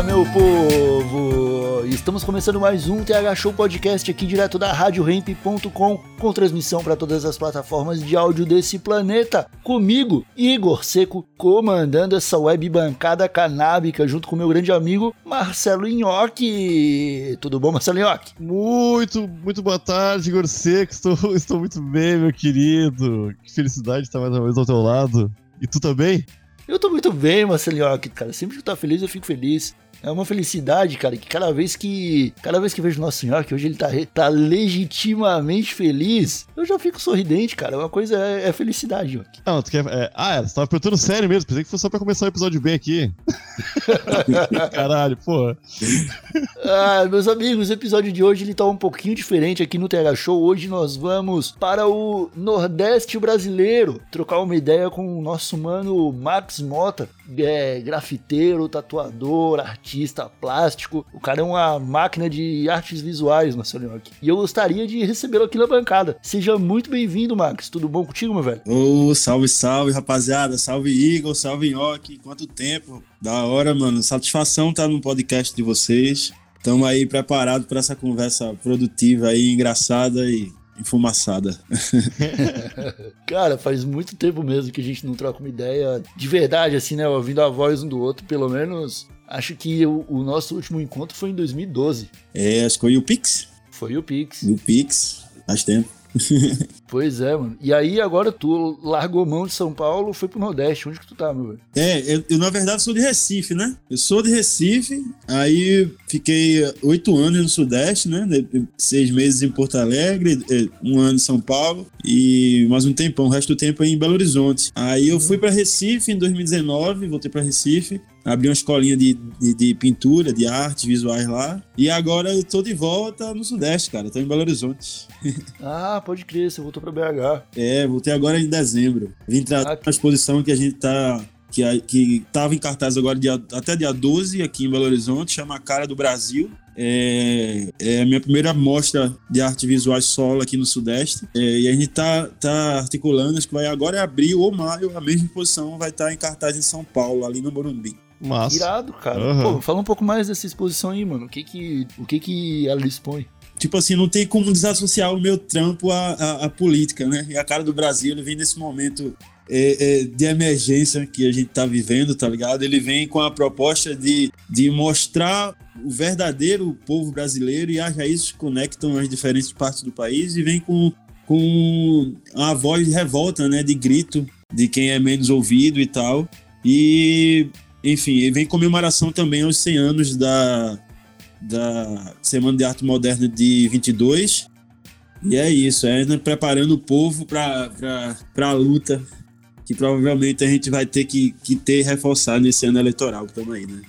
Fala, meu povo! Estamos começando mais um TH Show Podcast aqui direto da RadioRamp.com com transmissão para todas as plataformas de áudio desse planeta. Comigo, Igor Seco, comandando essa web bancada canábica junto com meu grande amigo Marcelo Nhoque. Tudo bom, Marcelo Nhoque? Muito, muito boa tarde, Igor Seco. Estou, estou muito bem, meu querido. Que felicidade estar mais uma vez ao teu lado. E tu também? Eu tô muito bem, Marcelinho, cara. Sempre que tu tá feliz, eu fico feliz. É uma felicidade, cara, que cada vez que. Cada vez que vejo o Nosso Senhor, que hoje ele tá, tá legitimamente feliz, eu já fico sorridente, cara. Uma coisa é, é felicidade, ó. Ah, tu quer. é, ah, é, você tava perguntando sério mesmo. Pensei que fosse só pra começar o episódio bem aqui. Caralho, pô. Ah, meus amigos, o episódio de hoje ele tá um pouquinho diferente aqui no TH Show. Hoje nós vamos para o Nordeste brasileiro trocar uma ideia com o nosso mano Max Mota, é, grafiteiro, tatuador, artista plástico. O cara é uma máquina de artes visuais, Marcelo Nhoque. E eu gostaria de recebê-lo aqui na bancada. Seja muito bem-vindo, Max. Tudo bom contigo, meu velho? Ô, salve, salve, rapaziada. Salve, Igor, salve, Nhoque. Quanto tempo. Da hora, mano. Satisfação estar no podcast de vocês. Estamos aí preparados para essa conversa produtiva aí, engraçada e enfumaçada. Cara, faz muito tempo mesmo que a gente não troca uma ideia de verdade, assim, né? Ouvindo a voz um do outro, pelo menos. Acho que o, o nosso último encontro foi em 2012. É, acho que foi o Pix. Foi o Pix. O Pix. Faz tempo. Pois é, mano. E aí agora tu largou mão de São Paulo, foi pro Nordeste. Onde que tu tá, meu velho? É, eu, eu, na verdade sou de Recife, né? Eu sou de Recife, aí fiquei oito anos no Sudeste, né? Seis meses em Porto Alegre, eh, um ano em São Paulo e mais um tempão, o resto do tempo aí em Belo Horizonte. Aí eu fui para Recife em 2019, voltei para Recife, abri uma escolinha de, de, de pintura, de artes visuais lá e agora eu tô de volta no Sudeste, cara. Tô em Belo Horizonte. Ah, pode crer, você voltou pra BH. É, voltei agora em dezembro. Vim trazer Ah, uma exposição que a gente tá. Que, a- que tava em cartaz agora dia- até dia 12 aqui em Belo Horizonte, chama Cara do Brasil. É, é a minha primeira mostra de arte visuais solo aqui no Sudeste. É, e a gente tá, tá articulando, acho que vai agora é abril ou maio, a mesma exposição vai estar em cartaz em São Paulo, ali no Morumbi. Massa. Irado, cara. Aham. Pô, fala um pouco mais dessa exposição aí, mano. O que que, o que, que ela expõe? tipo assim, não tem como desassociar o meu trampo à, à- à política, né? E a cara do Brasil, ele vem nesse momento é, é, de emergência que a gente tá vivendo, tá ligado? Ele vem com a proposta de, de mostrar o verdadeiro povo brasileiro e as raízes conectam as diferentes partes do país e vem com, com a voz de revolta, né? De grito de quem é menos ouvido e tal. E, enfim, ele vem comemoração também aos 100 anos da, da Semana de Arte Moderna de 22. E é isso, é né, preparando o povo para a luta que provavelmente a gente vai ter que, que ter reforçado nesse ano eleitoral que estamos aí, né?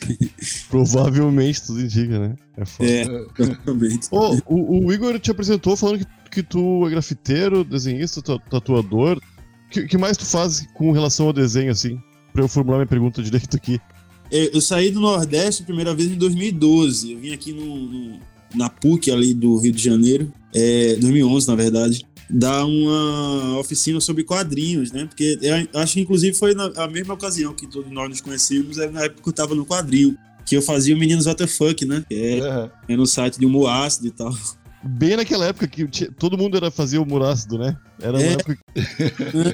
Provavelmente tudo indica, né? É foda. É, o, o Igor te apresentou falando que, que tu é grafiteiro, desenhista, ta- tatuador. O que, que mais tu faz com relação ao desenho, assim? Pra eu formular minha pergunta direito aqui. É, Eu saí do Nordeste a primeira vez em 2012. Eu vim aqui no, no- na PUC ali do Rio de Janeiro, é, 2011 na verdade, dar uma oficina sobre quadrinhos, né? Porque eu acho que inclusive foi na a mesma ocasião que todos nós nos conhecemos, é na época que eu tava no quadrinho, que eu fazia o Meninos WTF, né? Que é, é no site de humor ácido e tal. Bem naquela época que tinha- todo mundo era fazer o murácido, né? Era uma É. época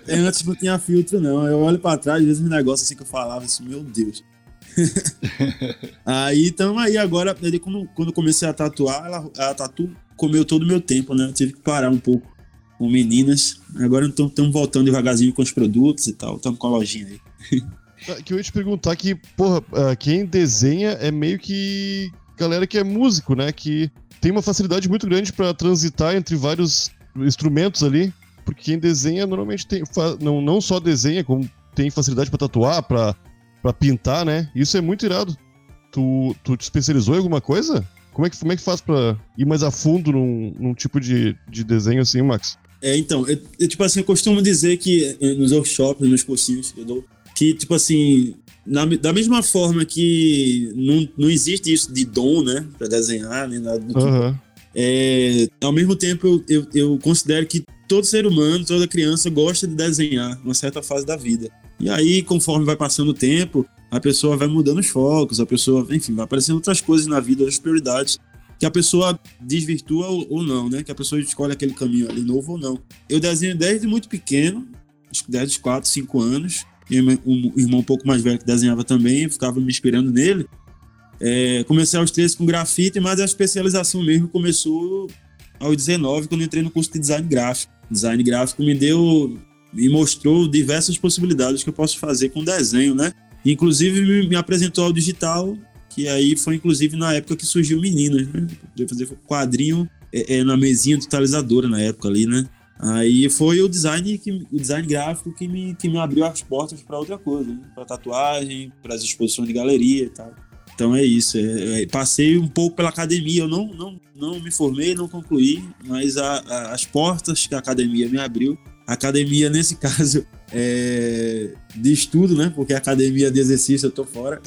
É, Antes não tinha filtro, não. Eu olho pra trás, às vezes um negócio assim que eu falava, assim, meu Deus. aí, tamo aí agora, ele, quando eu comecei a tatuar, ela- a tatu comeu todo o meu tempo, né? Eu tive que parar um pouco com meninas. Agora estamos voltando devagarzinho com os produtos e tal. Estamos com a lojinha aí. Ah, que eu ia te perguntar que, porra, ah, quem desenha é meio que galera que é músico, né? Que tem uma facilidade muito grande pra transitar entre vários instrumentos ali. Porque quem desenha normalmente tem. Não, não só desenha, como tem facilidade pra tatuar, pra pintar, né? Isso é muito irado. Tu, tu te especializou em alguma coisa? Como é que, como é que faz pra ir mais a fundo num, num tipo de, de desenho assim, Max? É, então, eu, eu, tipo assim, eu costumo dizer que eh, nos workshops, nos cursinhos que eu dou, que, tipo assim, na da mesma forma que não, não existe isso de dom, né, pra desenhar, nem nada do tipo, Aham. é, ao mesmo tempo eu, eu, eu considero que todo ser humano, toda criança gosta de desenhar numa certa fase da vida. E aí, conforme vai passando o tempo, a pessoa vai mudando os focos, a pessoa, enfim, vai aparecendo outras coisas na vida, outras prioridades, que a pessoa desvirtua ou, ou não, né? Que a pessoa escolhe aquele caminho ali novo ou não. Eu desenho desde muito pequeno, acho que desde os 4, 5 anos. E um, irmão um pouco mais velho que desenhava também, ficava me inspirando nele. É, comecei aos 13 com grafite, mas a especialização mesmo começou aos 19, quando entrei no curso de design gráfico. Design gráfico me deu, me mostrou diversas possibilidades que eu posso fazer com desenho, né? Inclusive me, apresentou ao digital, que aí foi inclusive na época que surgiu Meninas, né? Podia fazer quadrinho é, é, na mesinha totalizadora na época ali, né? Aí foi o design, que, o design gráfico que me, que me abriu as portas para outra coisa, né? para tatuagem, para as exposições de galeria e tal. Então é isso. é- é, passei um pouco pela academia. Eu não, não, não me formei, não concluí, mas a- a- as portas que a academia me abriu. Academia, nesse caso, é de estudo, né? Porque academia de exercício eu tô fora.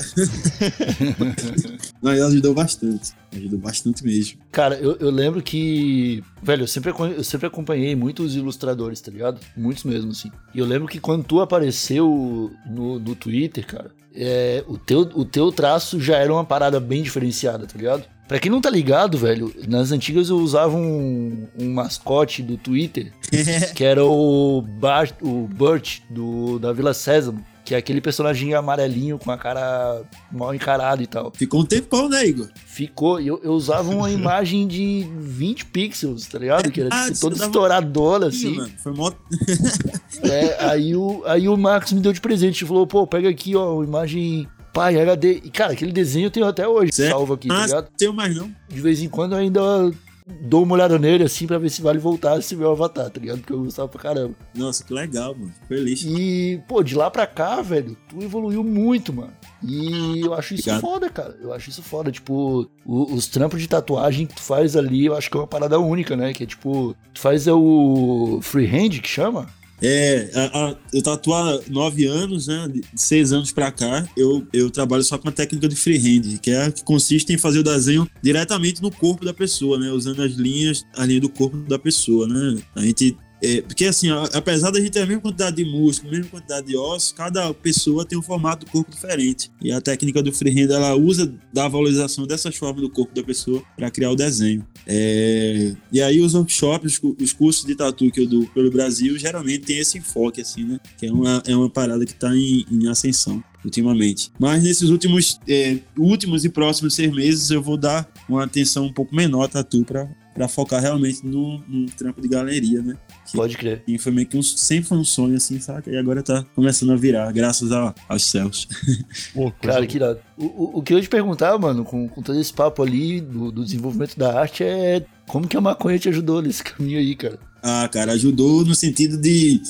mas ajudou bastante. Ajudou bastante mesmo. Cara, eu, eu lembro que. Velho, eu sempre, eu sempre acompanhei muitos ilustradores, tá ligado? Muitos mesmo, assim. E eu lembro que quando tu apareceu no, no Twitter, cara, é, o, teu, o teu traço já era uma parada bem diferenciada, tá ligado? Pra quem não tá ligado, velho, nas antigas eu usava um, um mascote do Twitter, que era o, Bart, o Burt do, da Vila Sésamo, que é aquele personagem amarelinho com a cara mal encarada e tal. Ficou um tempão, né, Igor? Ficou, eu, eu usava uma imagem de 20 pixels, tá ligado? Que era Ah, tipo, toda estouradona, assim. mano, foi mó... É, aí, o, aí o Marcos me deu de presente e falou, pô, pega aqui, ó, uma imagem pai HD. E, cara, aquele desenho eu tenho até hoje, Sério? salvo aqui, tá Ah, ligado? não tenho mais não. De vez em quando eu ainda dou uma olhada nele, assim, pra ver se vale voltar esse meu avatar, tá ligado? Porque eu gostava pra caramba. Nossa, que legal, mano. Feliz. E, pô, de lá pra cá, velho, tu evoluiu muito, mano. E eu acho isso Obrigado. foda, cara. Eu acho isso foda. Tipo, o- os trampos de tatuagem que tu faz ali, eu acho que é uma parada única, né? Que é tipo, tu faz é o freehand que chama? É, a- a- eu tatuo há nove anos, né? De seis anos pra cá, eu, eu trabalho só com a técnica de freehand, que é a que consiste em fazer o desenho diretamente no corpo da pessoa, né? Usando as linhas, a linha do corpo da pessoa, né? A gente. É, porque assim, a- apesar da gente ter a mesma quantidade de músculo, a mesma quantidade de ossos, cada pessoa tem um formato do corpo diferente. E a técnica do freehand, ela usa da valorização dessas formas do corpo da pessoa para criar o desenho. É, e aí os workshops, os os cursos de tatu que eu dou pelo Brasil, geralmente tem esse enfoque, assim, né? Que é uma, é uma parada que tá em, em ascensão ultimamente. Mas nesses últimos, é, últimos e próximos seis meses eu vou dar uma atenção um pouco menor a tatu pra focar realmente no, no trampo de galeria, né? Que, Pode crer. que foi meio que um, sempre foi um sonho, assim, saca? E agora tá começando a virar, graças a- aos céus. Pô, Cara, que irado. O, o, o que eu ia te perguntar, mano, com, com todo esse papo ali do, do desenvolvimento da arte é como que a maconha te ajudou nesse caminho aí, cara? Ah, cara, ajudou no sentido de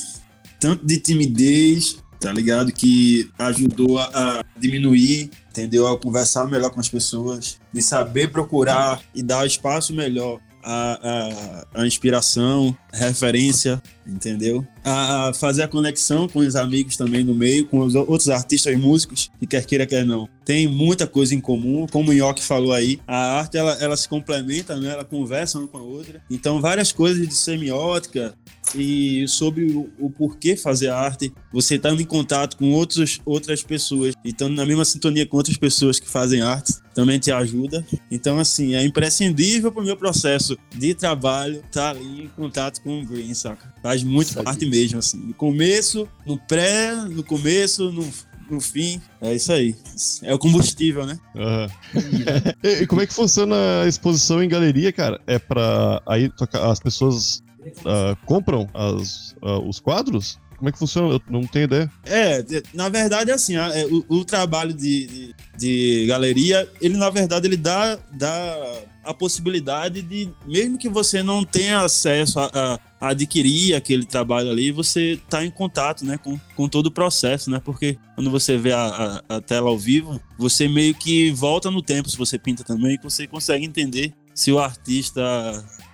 tanto de timidez, tá ligado? Que ajudou a, a diminuir, entendeu? A conversar melhor com as pessoas, de saber procurar e dar espaço melhor à, à, à inspiração, referência, entendeu? A fazer a conexão com os amigos também no meio, com os outros artistas e músicos, que quer queira, quer não. Tem muita coisa em comum, como o Nhoque falou aí, a arte ela, ela se complementa, né? ela conversa uma com a outra. Então, várias coisas de semiótica, e sobre o, o porquê fazer arte, você estando em contato com outros, outras pessoas e estando na mesma sintonia com outras pessoas que fazem arte, também te ajuda. Então, assim, é imprescindível para o meu processo de trabalho estar ali em contato com o Green, saca? Faz muito Sabe. parte mesmo, assim. No começo, no pré, no começo, no, no fim. É isso aí. É o combustível, né? Aham. e, e como é que funciona a exposição em galeria, cara? É pra. Aí as pessoas ah, compram as, ah, os quadros? Como é que funciona? Eu não tenho ideia. É, de- na verdade é assim, é, o, o trabalho de, de, de galeria, ele na verdade ele dá, dá a possibilidade de, mesmo que você não tenha acesso a, a, adquirir aquele trabalho ali, você tá em contato, né, com, com todo o processo, né? Porque quando você vê a, a, a tela ao vivo, você meio que volta no tempo, se você pinta também, você consegue entender se o artista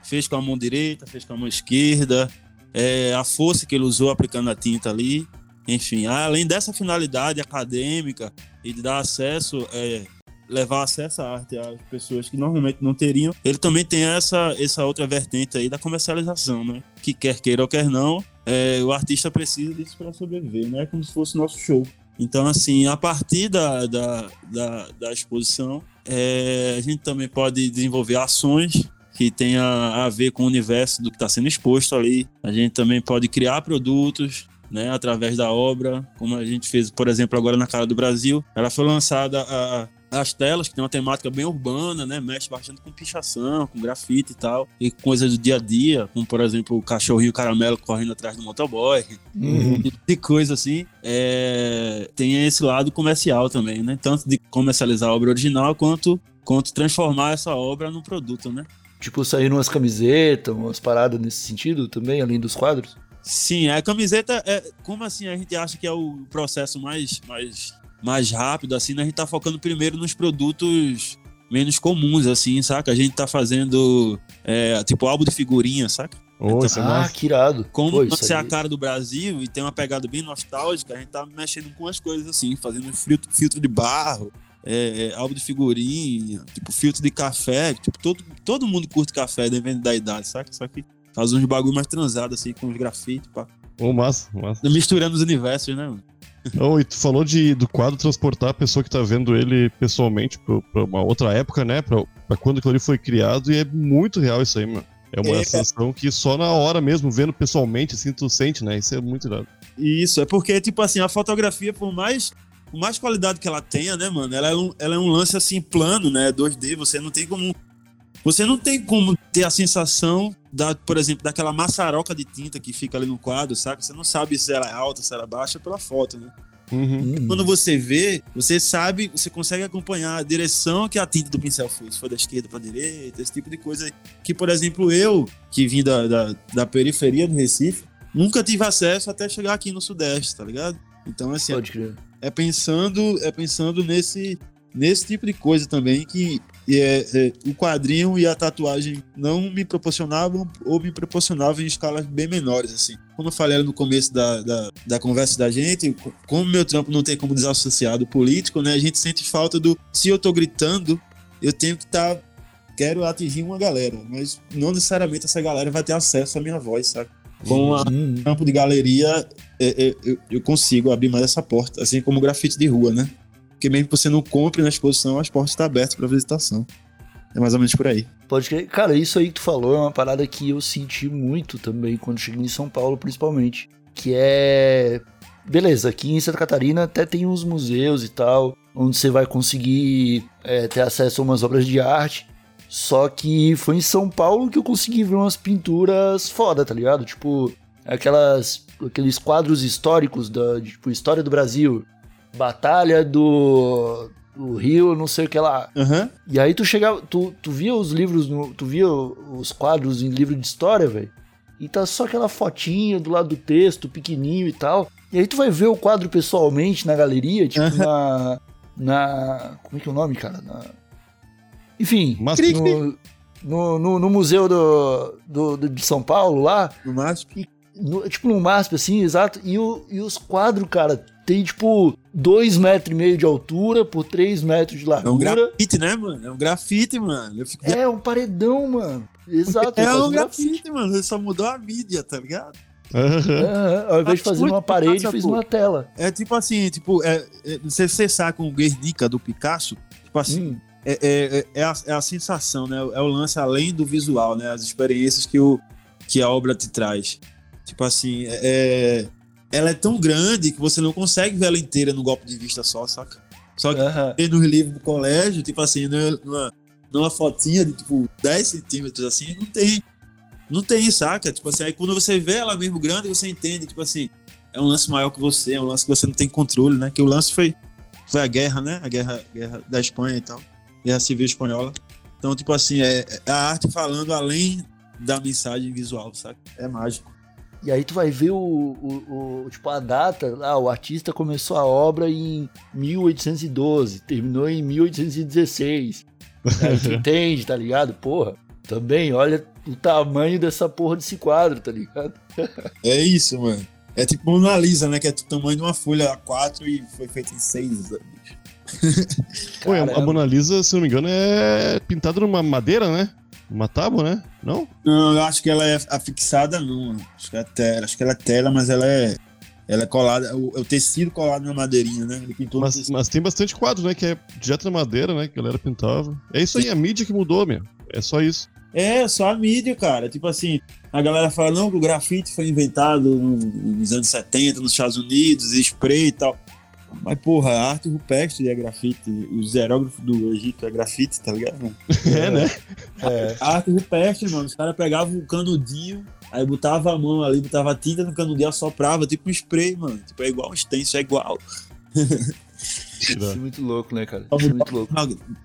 fez com a mão direita, fez com a mão esquerda, é, a força que ele usou aplicando a tinta ali. Enfim, além dessa finalidade acadêmica e de dar acesso, é, levar acesso à arte às pessoas que normalmente não teriam, ele também tem essa, essa outra vertente aí da comercialização, né? Que quer queira ou quer não, é, o artista precisa disso para sobreviver, né? Como se fosse nosso show. Então, assim, a partir da, da, da, da exposição, é, a gente também pode desenvolver ações que tenha a ver com o universo do que está sendo exposto ali. A gente também pode criar produtos, né, através da obra, como a gente fez, por exemplo, agora na Cara do Brasil. Ela foi lançada a, as telas, que tem uma temática bem urbana, né? Mexe bastante com pichação, com grafite e tal. E coisas do dia a dia, como por exemplo o cachorrinho caramelo correndo atrás do motoboy. Uhum. E coisa assim. É... Tem esse lado comercial também, né? Tanto de comercializar a obra original quanto, quanto transformar essa obra num produto, né? Tipo, sair umas camisetas, umas paradas nesse sentido também, além dos quadros? Sim, a camiseta é. Como assim a gente acha que é o processo mais, mais mais rápido, assim, né? a gente tá focando primeiro nos produtos menos comuns, assim, saca? A gente tá fazendo, é, tipo, álbum de figurinha, saca? Oh, então, ah, que irado. Como Pô, você é a cara do Brasil e tem uma pegada bem nostálgica, a gente tá mexendo com as coisas assim, fazendo filtro, filtro de barro, é, é, álbum de figurinha, tipo, filtro de café. Tipo, todo, todo mundo curte café, dependendo da idade, saca? Só que faz uns bagulho mais transado, assim, com os grafites, pá. Ô, oh, massa, massa. Misturando os universos, né, mano? E tu falou de, do quadro transportar a pessoa que tá vendo ele pessoalmente pra, uma outra época, né? Pra, pra quando aquilo ali foi criado, e é muito real isso aí, mano. É uma é, sensação que só na hora mesmo, vendo pessoalmente, assim, tu sente, né? Isso é muito irado. Isso, é porque, tipo assim, a fotografia, por mais, por mais qualidade que ela tenha, né, mano? Ela é um, ela é um lance, assim, plano, né? 2D, você não tem como você não tem como ter a sensação, da, por exemplo, daquela maçaroca de tinta que fica ali no quadro, saca? Você não sabe se ela é alta, se ela é baixa pela foto, né? Uhum. Quando você vê, você sabe, você consegue acompanhar a direção que a tinta do pincel foi. Se foi da esquerda para direita, esse tipo de coisa. Que, por exemplo, eu, que vim da, da, da, periferia do Recife, nunca tive acesso até chegar aqui no Sudeste, tá ligado? Então, assim, é, é pensando, é pensando nesse, nesse tipo de coisa também que é, é, o quadrinho e a tatuagem não me proporcionavam ou me proporcionavam em escalas bem menores, assim. Como eu falei no começo da, da, da conversa da gente, como meu trampo não tem como desassociar do político, né? A gente sente falta do... Se eu tô gritando, eu tenho que estar... Tá, quero atingir uma galera, mas não necessariamente essa galera vai ter acesso à minha voz, sabe? Com o uhum. campo de galeria, é, é, eu, eu consigo abrir mais essa porta, assim como o grafite de rua, né? Porque mesmo que você não compre na exposição, as portas estão abertas para visitação. É mais ou menos por aí. Pode crer. Cara, isso aí que tu falou é uma parada que eu senti muito também quando cheguei em São Paulo, principalmente. Que é. Beleza, aqui em Santa Catarina até tem uns museus e tal, onde você vai conseguir é, ter acesso a umas obras de arte. Só que foi em São Paulo que eu consegui ver umas pinturas foda, tá ligado? Tipo, aquelas, aqueles quadros históricos da tipo, história do Brasil. Batalha do, do Rio, não sei o que lá. Uhum. E aí tu chegava, tu, tu via os livros, no, tu via os quadros em livro de história, velho. E tá só aquela fotinha do lado do texto, pequenininho e tal. E aí tu vai ver o quadro pessoalmente na galeria, tipo uhum. na. Na. Como é que é o nome, cara? Na, enfim, no, no, no, no, museu do, do, do, de São Paulo lá. No MASP? E, no, tipo no MASP, assim, exato. E, o, e os quadros, cara, tem tipo dois metros e meio de altura por três metros de largura. É um grafite, né, mano? É um grafite, mano. Fico... É um paredão, mano. Exato. É um grafite, grafite, mano. Ele só mudou a mídia, tá ligado? Uhum. Ao invés de fazer uma parede, fez uma tela. É tipo assim, tipo, é, é, não sei se você sabe com o Guernica do Picasso, tipo assim, hum. É, é, é, a, é a sensação, né? É o lance além do visual, né? As experiências que, o, que a obra te traz. Tipo assim, é, ela é tão grande que você não consegue ver ela inteira no golpe de vista só, saca? Só que uhum. no livro do colégio, tipo assim, numa, numa fotinha de tipo 10 centímetros assim, não tem. Não tem, saca? Tipo assim, aí quando você vê ela mesmo grande, você entende, tipo assim, é um lance maior que você, é um lance que você não tem controle, né? Que o lance foi, foi a guerra, né? A guerra, guerra da Espanha e tal. Guerra Civil Espanhola. Então, tipo assim, é, é a arte falando além da mensagem visual, sabe? É mágico. E aí tu vai ver o, o, o- tipo a data, lá, o artista começou a obra em 1812, terminou em 1816. Aí tu entende, tá ligado? Porra, também olha o tamanho dessa porra desse quadro, tá ligado? É isso, mano. É tipo Mona Lisa, né? Que é do tamanho de uma folha A4 e foi feita em seis. bicho? Pô, a-. Mona Lisa, se não me engano, é pintada numa madeira, né? Uma tábua, né? Não? Não, eu acho que ela é afixada, não. mano. Acho que é tela, acho que ela é tela, mas ela é. Ela é colada, o, é o tecido colado na madeirinha, né? Ele pintou Mas, mas tem bastante quadro, né? Que é direto na madeira, né? Que a galera pintava. É isso aí, a mídia que mudou, meu. É só isso. É, só a mídia, cara. Tipo assim, a galera fala, não, que o grafite foi inventado no- nos anos 70, nos Estados Unidos, e spray e tal. Mas, porra, a arte rupestre é grafite. Os aerógrafos do Egito é grafite, tá ligado? mano? É, né? É, A arte rupestre, mano, os caras pegavam um canudinho, aí botava a mão ali, botava tinta no canudinho, assoprava, tipo um spray, mano. Tipo, é igual um stencil, é igual. isso é muito louco, né, cara? Isso é muito louco.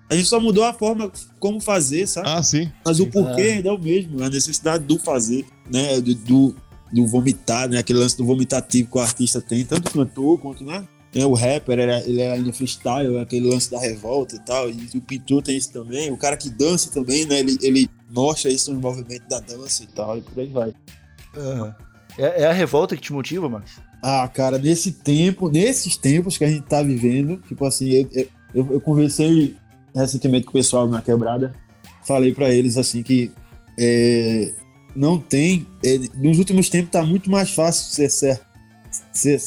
A gente só mudou a forma como fazer, sabe? Ah, sim. Mas o porquê Ah. ainda é o mesmo, a necessidade do fazer, né? Do, do, do vomitar, né? Aquele lance do vomitativo que o artista tem, tanto o cantor quanto, né? Tem o rapper, ele é, ele é ali no freestyle, aquele lance da revolta e tal. E o pintor tem isso também. O cara que dança também, né? Ele, ele mostra isso no movimento da dança e tal, e por aí vai. Aham. É, é a revolta que te motiva, Max? Ah, cara, nesse tempo, nesses tempos que a gente tá vivendo, tipo assim, eu, eu, eu- conversei recentemente com o pessoal na quebrada, falei pra eles assim que é, não tem, é, nos últimos tempos tá muito mais fácil ser, ser, ser,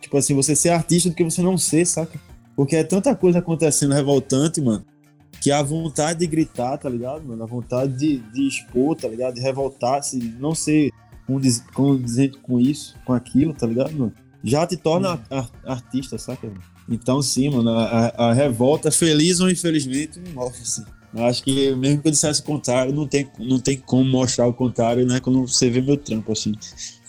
tipo assim, você ser artista do que você não ser, saca? Porque é tanta coisa acontecendo revoltante, mano, que a vontade de gritar, tá ligado, mano? A vontade de, de expor, tá ligado? De revoltar-se, não ser condizente com isso, com aquilo, tá ligado, mano? Já te torna ar- artista, saca? mano? Então, sim, mano, a, a- revolta, feliz ou infelizmente, me move, assim. Eu acho que mesmo que eu dissesse o contrário, não tem, não tem como mostrar o contrário, né? Quando você vê meu trampo, assim.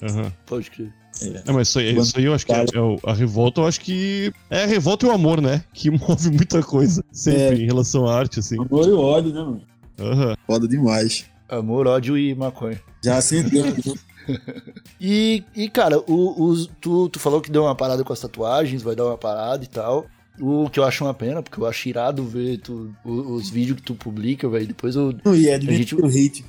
Aham. Pode crer. É, mas isso aí, isso aí eu acho que é, é a revolta, eu acho que é a revolta e o amor, né? Que move muita coisa. Sempre em relação à arte, assim. Amor e ódio, né, mano? Aham. Foda demais. Amor, ódio e maconha. Já sentei. E, e cara, o, os- tu, tu falou que deu uma parada com as tatuagens, vai dar uma parada e tal. O que eu acho uma pena, porque eu acho irado ver tu, o- os vídeos que tu publica, velho. Depois eu. e é A gente- o ritmo.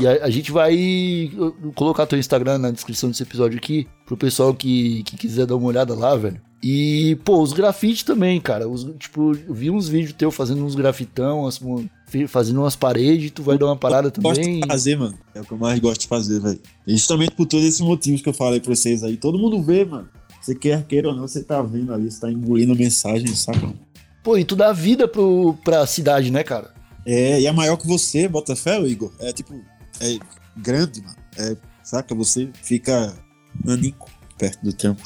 E a, a gente vai eu- eu colocar teu Instagram na descrição desse episódio aqui, pro pessoal que, que quiser dar uma olhada lá, velho. E, pô, os grafites também, cara. Os, tipo, eu vi uns vídeos teus fazendo uns grafitão, umas- fazendo umas paredes, tu vai dar uma parada Gosto também. de fazer, mano. É o que eu mais gosto de fazer, velho. Justamente por todos esses motivos que eu falei pra vocês aí. Todo mundo vê, mano. Você quer, queira ou não, você tá vendo ali, você tá engolindo mensagem, saca? Pô, e tu dá vida pro, pra cidade, né, cara? É, e é maior que você, bota fé, ô Igor. É tipo, é grande, mano. É, saca? Você fica nanico perto do tempo.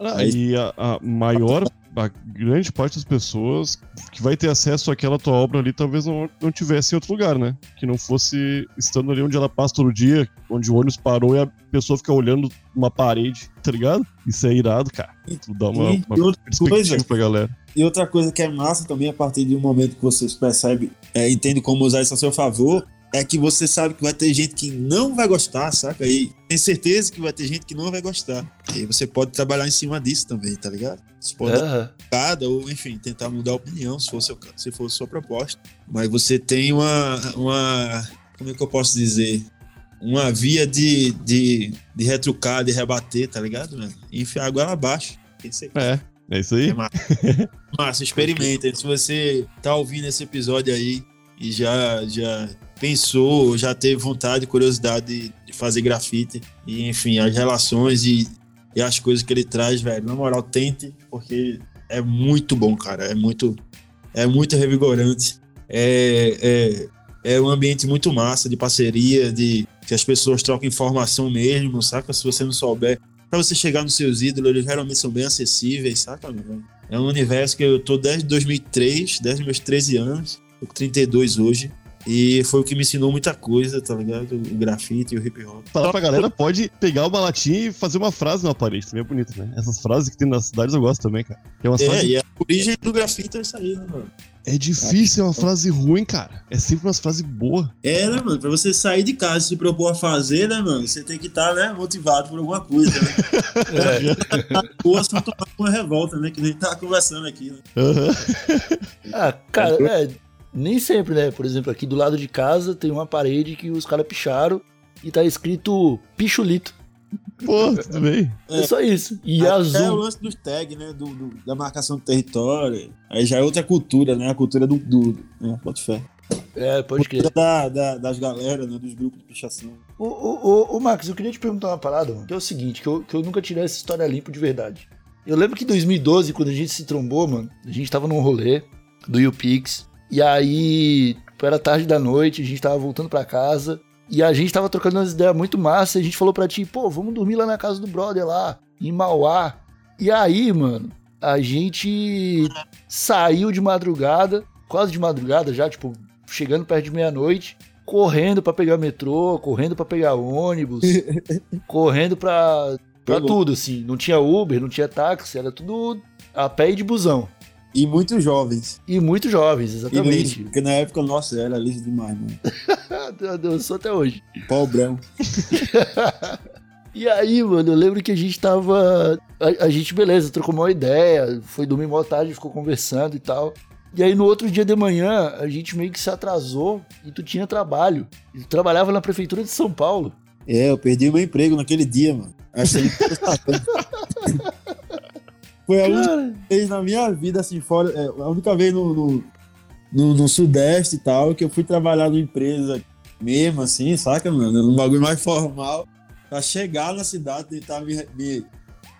Ah, Aí- e a, a maior, a grande parte das pessoas que vai ter acesso àquela tua obra ali talvez não, não tivesse em outro lugar, né? Que não fosse estando ali onde ela passa todo dia, onde o ônibus parou e a pessoa fica olhando uma parede, tá ligado? Isso é irado, cara. Tu dá uma, E uma outra perspectiva coisa, pra galera. E outra coisa que é massa também, a partir de um momento que você percebe, é, entende como usar isso a seu favor, é que você sabe que vai ter gente que não vai gostar, saca? E tem certeza que vai ter gente que não vai gostar. E aí você pode trabalhar em cima disso também, tá ligado? Você pode dar Aham. cada ou, enfim, tentar mudar a opinião, se for, seu, se for sua proposta. Mas você tem uma, uma. Como é que eu posso dizer? Uma via de, de, de retrucar, de rebater, tá ligado, mano? E enfiar a goela abaixo. Isso aí. É, é isso aí. É massa. Massa, experimenta. Se você tá ouvindo esse episódio aí e já, já pensou, já teve vontade, curiosidade de, fazer grafite, e enfim, as relações e, e as coisas que ele traz, velho, na moral, tente, porque é muito bom, cara. É muito, é muito revigorante. É, é, é um ambiente muito massa de parceria, de que as pessoas trocam informação mesmo, saca? Se você não souber. Pra você chegar nos seus ídolos, eles geralmente são bem acessíveis, saca? mano? É um universo que eu tô desde 2003, desde meus 13 anos, tô com 32 hoje. E foi o que me ensinou muita coisa, tá ligado? O grafite e o hip hop. Falar pra galera, pode pegar uma latinha e fazer uma frase na parede, também é bonito, né? Essas frases que tem nas cidades eu gosto também, cara. É, uma É, frase... e a origem do grafite é isso aí, né, mano? é difícil, é uma frase ruim, cara. É sempre umas frases boas. É, né, mano? Pra você sair de casa e se propor a fazer, né, mano? Você tem que estar, né, motivado por alguma coisa, né? Ou só tomar uma revolta, né? Que nem tá conversando aqui, né? Aham. Ah, cara, é, nem sempre, né? Por exemplo, aqui do lado de casa tem uma parede que os caras picharam e tá escrito pichulito. Pô, tudo bem. É, só isso. E Até o azul. lance dos tags, né? Do, do- da marcação do território. Aí já é outra cultura, né? A cultura do. do né? Bota fé. É, pode crer. Da, da- das galera, né? Dos grupos de pichação. Ô, ô, ô, ô, Max, eu queria te perguntar uma parada, mano, que é o seguinte, que eu, que eu nunca tirei essa história limpo de verdade. Eu lembro que em 2012, quando a gente se trombou, mano, a gente tava num rolê do YouPix, e aí, tipo, era tarde da noite, a gente tava voltando pra casa, e a gente tava trocando umas ideias muito massa, e a gente falou pra ti, pô, vamos dormir lá na casa do brother lá, em Mauá. E aí, mano, a gente saiu de madrugada, quase de madrugada já, tipo, chegando perto de meia-noite, correndo pra pegar metrô, correndo pra pegar ônibus, correndo pra, pra tudo, assim. Não tinha Uber, não tinha táxi, era tudo a pé e de busão. E muitos jovens. E muito jovens, E liso, exatamente. porque na época, nossa, era liso demais, mano. eu sou até hoje. Pobrão. E aí, mano, eu lembro que a gente tava. A, a gente, beleza, trocou uma ideia, foi dormir mó tarde, ficou conversando e tal. E aí no outro dia de manhã, a gente meio que se atrasou e tu tinha trabalho. E tu trabalhava na prefeitura de São Paulo. É, eu perdi meu emprego naquele dia, mano. Achei Foi a única vez na minha vida, assim, fora. é, a única vez no, no, no- no Sudeste e tal, que eu fui trabalhar numa empresa mesmo, assim, saca, mano? Num bagulho mais formal. Pra chegar na cidade, tentar me. me-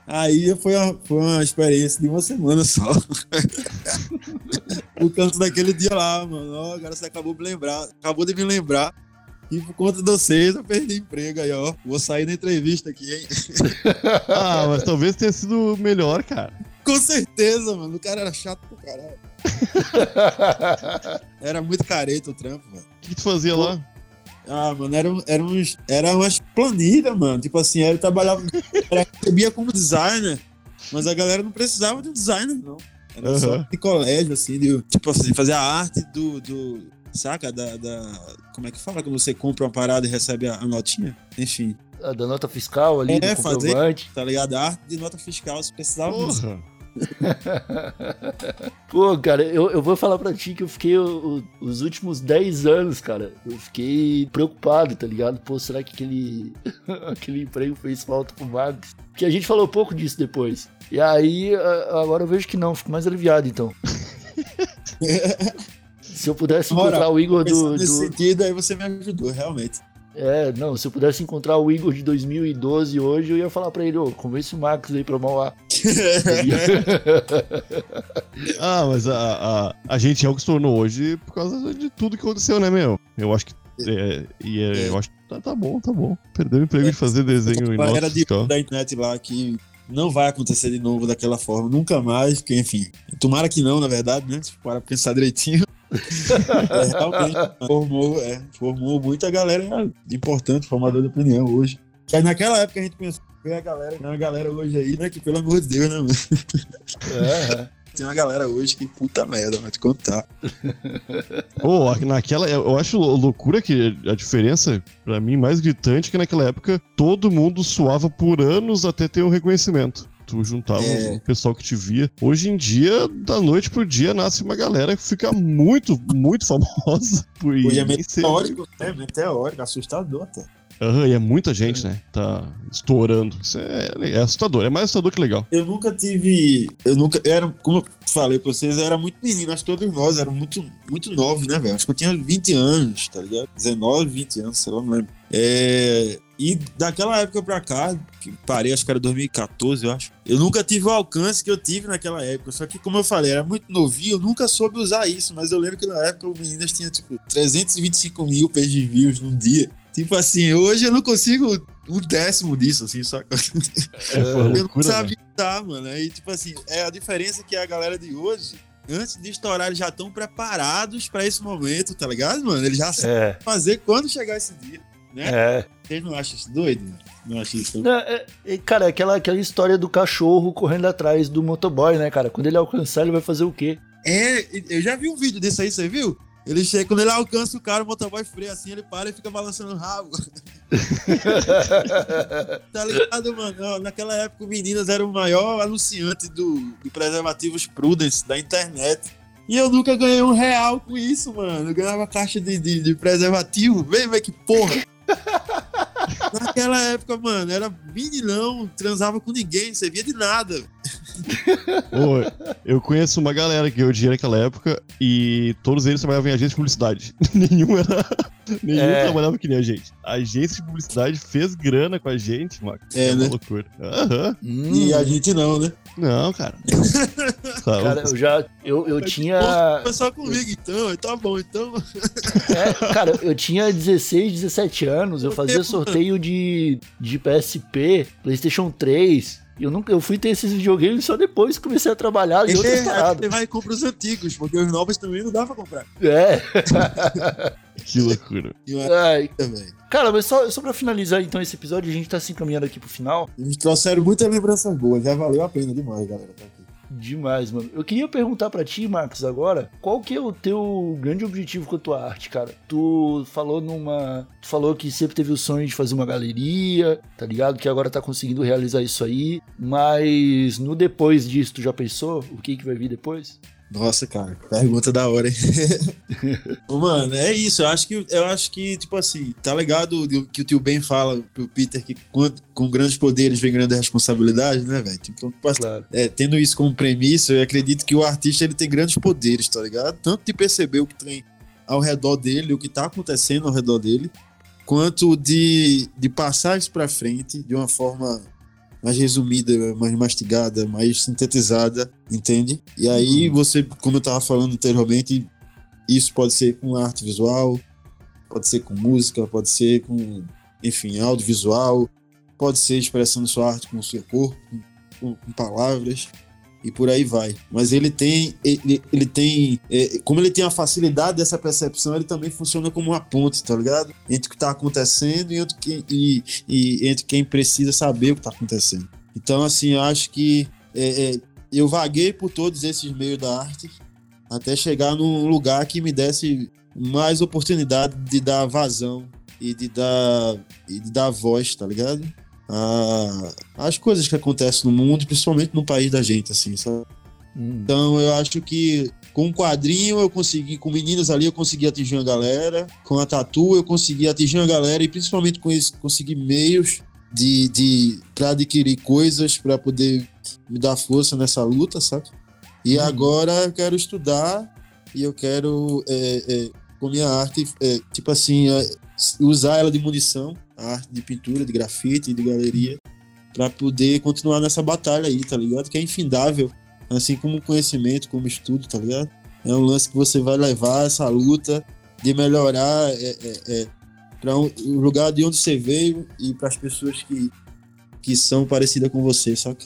Aí foi uma, foi uma experiência de uma semana só. Por canto daquele dia lá, mano. Ó, agora você acabou de lembrar. Acabou de me lembrar. E por conta de vocês, eu perdi emprego aí, ó. Vou sair na entrevista aqui, hein? Ah, mas talvez tenha sido melhor, cara. Com certeza, mano. O cara era chato pro caralho. Era muito careta o trampo, velho. O que, tu fazia lá? Ah, mano, era, um- era, uns, era umas planilhas, mano. Tipo assim, eu trabalhava. Era, recebia como designer, mas a galera não precisava de um designer, não. Era só Aham. de colégio, assim, de, tipo assim, fazer a arte do. do saca? Da, da. Como é que fala quando você compra uma parada e recebe a, a notinha? Enfim, a da nota fiscal ali, É, do fazer- tá ligado? A arte de nota fiscal, se precisava. Porra. Pô, cara, eu, eu vou falar pra ti que eu fiquei o- o- os últimos 10 anos, cara. Eu fiquei preocupado, tá ligado? Pô, será que aquele, aquele emprego fez falta pro Max? Porque a gente falou pouco disso depois. E aí, a- agora eu vejo que não, fico mais aliviado então. Se eu pudesse Ora, encontrar o Igor do, nesse do- sentido, aí você me ajudou, realmente. É, não, se eu pudesse encontrar o Igor de 2012 hoje, eu ia falar pra ele, ô, convence o Max aí pra Mauá. Ah, mas a, a, a gente é o que se tornou hoje por causa de tudo que aconteceu, né, meu? Eu acho que. É, e é, eu acho que tá, tá bom, tá bom. Perdeu o emprego de fazer desenho em era de, da internet lá que não vai acontecer de novo daquela forma, nunca mais, porque, enfim, tomara que não, na verdade, né? Se para pensar direitinho. É, realmente formou, é, formou muita galera importante, formador de opinião hoje. Que aí naquela época a gente pensou, tem a galera, tem uma galera hoje aí, né? Que pelo amor de Deus, né, mano? É, Tem uma galera hoje que puta merda, vai te contar. Ô, naquela. Eu acho loucura que a diferença, pra mim, mais gritante, que naquela época todo mundo suava por anos até ter um reconhecimento. Tu juntava É. o pessoal que te via. Hoje em dia, da noite pro dia, nasce uma galera que fica muito, muito famosa. Por, Hoje é nem meio ser- teórico, né? Meio teórico, assustador até. Aham, e é muita gente, né? Tá estourando. Isso é, é assustador. É mais assustador que legal. Eu nunca tive. Eu nunca. eu Era, como eu falei pra vocês, eu era muito menino. Acho que todos nós eram muito, muito novos, né, velho? Acho que eu tinha 20 anos, tá ligado? 19, 20 anos, sei lá, não lembro. É, e daquela época pra cá, que parei, acho que era 2014, eu acho. Eu nunca tive o alcance que eu tive naquela época. Só que, como eu falei, era muito novinho, eu nunca soube usar isso. Mas eu lembro que na época o Meninas tinha, tipo, 325 mil page views num dia. Tipo assim, hoje eu não consigo um décimo disso, assim, saca? É, foi uma Eu não sabia usar, mano. Aí, tipo assim, é a diferença que a galera de hoje antes de estourar, eles já estão preparados pra esse momento, tá ligado, mano? Eles já sabem É, fazer quando chegar esse dia. né? é. Vocês não acham isso doido? mano? Não acham isso Não, é- é, cara, aquela, aquela história do cachorro correndo atrás do motoboy, né, cara? Quando ele alcançar, ele vai fazer o quê? É, eu já vi um vídeo desse aí, você viu? Ele chega, quando ele alcança o cara, o motoboy freia assim, ele para e fica balançando o rabo. tá ligado, mano? Naquela época, o Meninas era o maior anunciante do, do preservativos Prudence da internet. E eu nunca ganhei um real com isso, mano. Eu ganhava caixa de, de, de preservativo. Vem, velho, que porra. Naquela época, mano, era meninão, transava com ninguém, servia de nada. Ô, eu conheço uma galera que ganhou dinheiro naquela época e todos eles trabalhavam em agência de publicidade. nenhum era. Nenhum É. trabalhava que nem a gente. A agência de publicidade fez grana com a gente, Marcos. É, uma né? loucura. Aham. Hum, E a gente não, né? Não, cara. Tá, cara, eu já. Eu, eu tinha. Só comigo, então. Tá bom, então. É, cara, eu tinha 16, 17 anos, eu fazia sorteio de, de PSP, PlayStation 3. Eu nunca eu fui ter esses videogames só depois que comecei a trabalhar em outras É, paradas. você vai e compra os antigos, porque os novos também não dá pra comprar. É. Que loucura. E Ai, também. cara, mas só, só pra finalizar então esse episódio, a gente tá se encaminhando aqui pro final. Eles trouxeram muitas lembranças boas, já valeu a pena demais, galera. Tá aqui. Demais, mano. Eu queria perguntar pra ti, Marcos, agora, qual que é o teu grande objetivo com a tua arte, cara? Tu falou numa. Tu falou que sempre teve o sonho de fazer uma galeria, tá ligado? Que agora tá conseguindo realizar isso aí. Mas no depois disso, tu já pensou o que, que vai vir depois? Nossa, cara, pergunta da hora, hein? Mano, é isso. Eu acho que, eu acho que tipo assim, tá ligado do que o tio Ben fala pro Peter que com, com grandes poderes vem grande responsabilidade, né, velho? Então, tipo assim, Claro. é, tendo isso como premissa, eu acredito que o artista ele tem grandes poderes, tá ligado? Tanto de perceber o que tem ao redor dele, o que tá acontecendo ao redor dele, quanto de, de passar isso pra frente de uma forma mais resumida, mais mastigada, mais sintetizada, entende? E aí você, como eu tava falando anteriormente, isso pode ser com arte visual, pode ser com música, pode ser com, enfim, audiovisual, pode ser expressando sua arte com o seu corpo, com, com palavras e por aí vai. Mas ele tem, ele, ele tem, é, como ele tem a facilidade dessa percepção, ele também funciona como uma ponte, tá ligado? Entre o que tá acontecendo e entre quem, e, e entre quem precisa saber o que tá acontecendo. Então, assim, eu acho que é, é, eu vaguei por todos esses meios da arte até chegar num lugar que me desse mais oportunidade de dar vazão e de dar, e de dar voz, tá ligado? A- As coisas que acontecem no mundo, principalmente no país da gente, assim, sabe? Hum, Então eu acho que com o quadrinho eu consegui, com meninos ali eu consegui atingir uma galera, com a tatu eu consegui atingir uma galera e principalmente com isso consegui meios de, de para adquirir coisas para poder me dar força nessa luta, sabe? E Uhum. agora eu quero estudar e eu quero é, é, com minha arte, é, tipo assim, é, usar ela de munição, arte de pintura, de grafite, de galeria, para poder continuar nessa batalha aí, tá ligado? Que é infindável assim como conhecimento, como estudo, tá ligado? É um lance que você vai levar essa luta de melhorar é, é, é, para um, o lugar de onde você veio e para as pessoas que, que são parecidas com você, saca?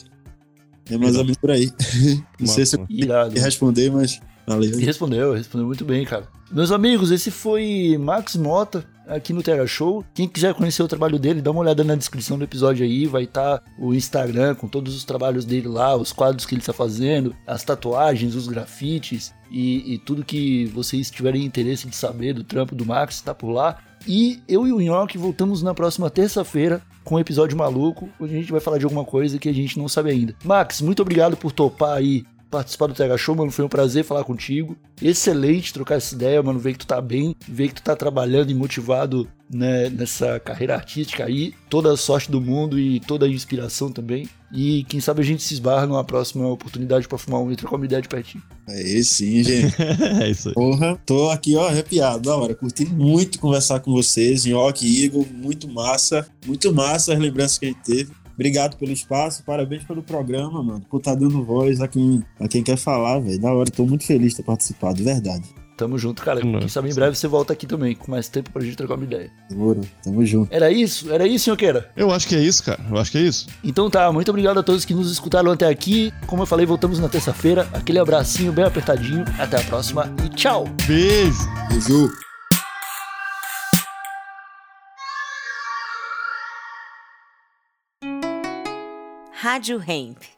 É mais ou menos por aí. Não sei se eu irado. responder, mas valeu. Respondeu, respondeu muito bem, cara. Meus amigos, esse foi Max Mota aqui no Terra Show. Quem quiser conhecer o trabalho dele, dá uma olhada na descrição do episódio aí. Vai estar o Instagram com todos os trabalhos dele lá, os quadros que ele está fazendo, as tatuagens, os grafites e, e tudo que vocês tiverem interesse de saber do trampo do Max, está por lá. E eu e o Nhoque voltamos na próxima terça-feira com um episódio maluco, onde a gente vai falar de alguma coisa que a gente não sabe ainda. Max, muito obrigado por topar aí participar do TH Show, mano. Foi um prazer falar contigo. Excelente trocar essa ideia, mano. Ver que tu tá bem, ver que tu tá trabalhando e motivado né, nessa carreira artística aí. Toda a sorte do mundo e toda a inspiração também. E quem sabe a gente se esbarra numa próxima oportunidade pra fumar um e trocar uma ideia de pertinho. É sim, gente. é isso aí. Porra, tô aqui, ó, arrepiado, da hora. Curti muito conversar com vocês, Nhoque e Igor, muito massa, muito massa as lembranças que a gente teve. Obrigado pelo espaço, parabéns pelo programa, mano, por estar dando voz a quem, a quem quer falar, velho. Da hora, tô muito feliz de ter participado, de verdade. Tamo junto, cara. Nossa. Quem sabe em breve você volta aqui também, com mais tempo pra gente trocar uma ideia. Demorou. Tamo junto. Era isso? Era isso, senhorqueira? Eu acho que é isso, cara. Eu acho que é isso. Então tá, muito obrigado a todos que nos escutaram até aqui. Como eu falei, voltamos na terça-feira. Aquele abracinho bem apertadinho. Até a próxima e tchau! Beijo. Beijo. Rádio Hemp.